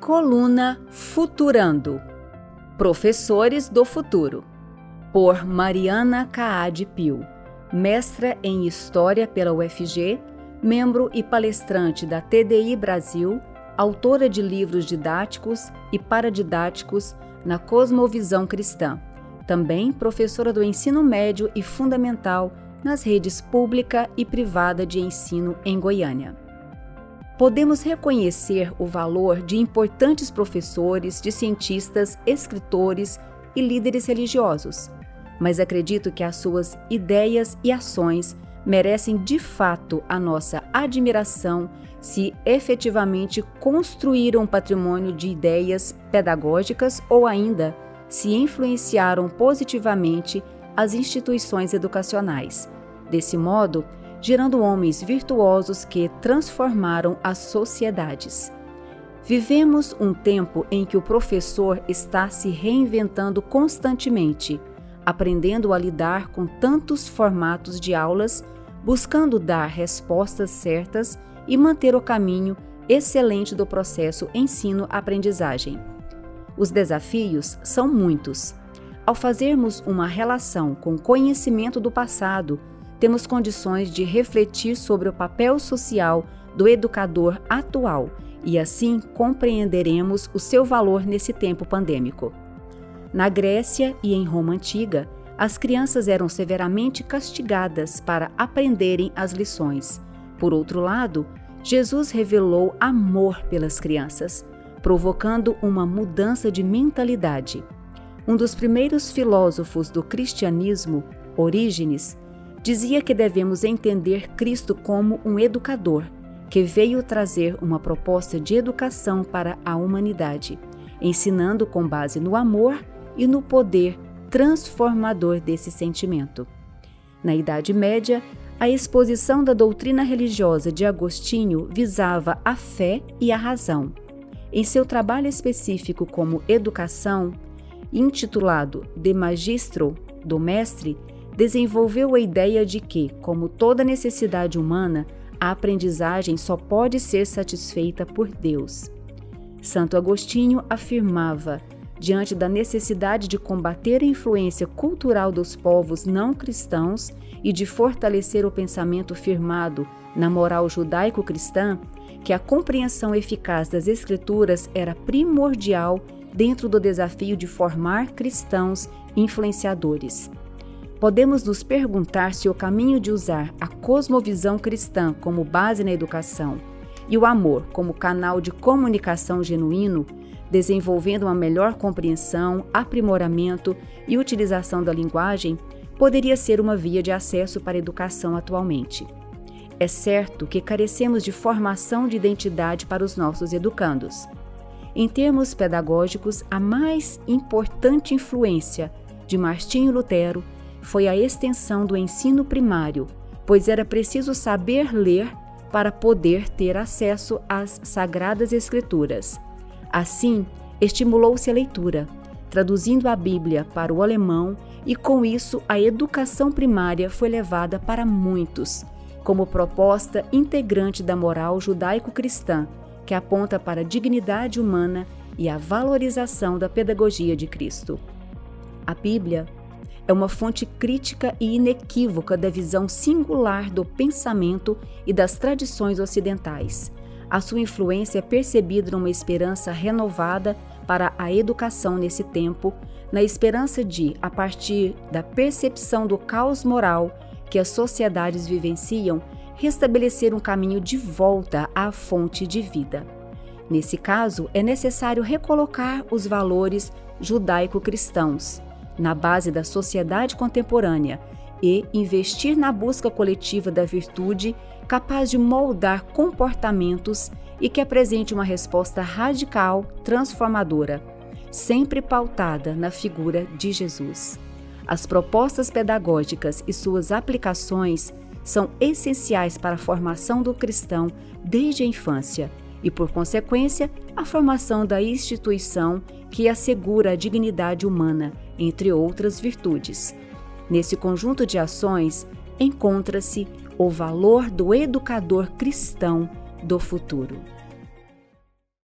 Coluna Futurando. Professores do Futuro. Por Mariana Caade Pio, mestra em História pela UFG, membro e palestrante da TDI Brasil, autora de livros didáticos e paradidáticos na cosmovisão cristã, também professora do ensino médio e fundamental nas redes pública e privada de ensino em Goiânia podemos reconhecer o valor de importantes professores, de cientistas, escritores e líderes religiosos, mas acredito que as suas ideias e ações merecem de fato a nossa admiração se efetivamente construíram um patrimônio de ideias pedagógicas ou ainda se influenciaram positivamente as instituições educacionais. Desse modo, gerando homens virtuosos que transformaram as sociedades. Vivemos um tempo em que o professor está se reinventando constantemente, aprendendo a lidar com tantos formatos de aulas, buscando dar respostas certas e manter o caminho excelente do processo ensino-aprendizagem. Os desafios são muitos. Ao fazermos uma relação com conhecimento do passado, temos condições de refletir sobre o papel social do educador atual e assim compreenderemos o seu valor nesse tempo pandêmico. Na Grécia e em Roma antiga, as crianças eram severamente castigadas para aprenderem as lições. Por outro lado, Jesus revelou amor pelas crianças, provocando uma mudança de mentalidade. Um dos primeiros filósofos do cristianismo, Orígenes, dizia que devemos entender Cristo como um educador, que veio trazer uma proposta de educação para a humanidade, ensinando com base no amor e no poder transformador desse sentimento. Na Idade Média, a exposição da doutrina religiosa de Agostinho visava a fé e a razão. Em seu trabalho específico como Educação, intitulado De Magistro, do Mestre, desenvolveu a ideia de que, como toda necessidade humana, a aprendizagem só pode ser satisfeita por Deus. Santo Agostinho afirmava, diante da necessidade de combater a influência cultural dos povos não cristãos e de fortalecer o pensamento firmado na moral judaico-cristã, que a compreensão eficaz das Escrituras era primordial dentro do desafio de formar cristãos influenciadores podemos nos perguntar se o caminho de usar a cosmovisão cristã como base na educação e o amor como canal de comunicação genuíno, desenvolvendo uma melhor compreensão, aprimoramento e utilização da linguagem, poderia ser uma via de acesso para a educação atualmente. É certo que carecemos de formação de identidade para os nossos educandos. Em termos pedagógicos, a mais importante influência de Martinho Lutero foi a extensão do ensino primário, pois era preciso saber ler para poder ter acesso às Sagradas Escrituras. Assim, estimulou-se a leitura, traduzindo a Bíblia para o alemão, e com isso a educação primária foi levada para muitos, como proposta integrante da moral judaico-cristã, que aponta para a dignidade humana e a valorização da pedagogia de Cristo. A Bíblia é uma fonte crítica e inequívoca da visão singular do pensamento e das tradições ocidentais. A sua influência é percebida numa esperança renovada para a educação nesse tempo, na esperança de, a partir da percepção do caos moral que as sociedades vivenciam, restabelecer um caminho de volta à fonte de vida. Nesse caso, é necessário recolocar os valores judaico-cristãos na base da sociedade contemporânea e investir na busca coletiva da virtude capaz de moldar comportamentos e que apresente uma resposta radical, transformadora, sempre pautada na figura de Jesus. As propostas pedagógicas e suas aplicações são essenciais para a formação do cristão desde a infância e, por consequência, a formação da instituição que assegura a dignidade humana, entre outras virtudes. Nesse conjunto de ações encontra-se o valor do educador cristão do futuro.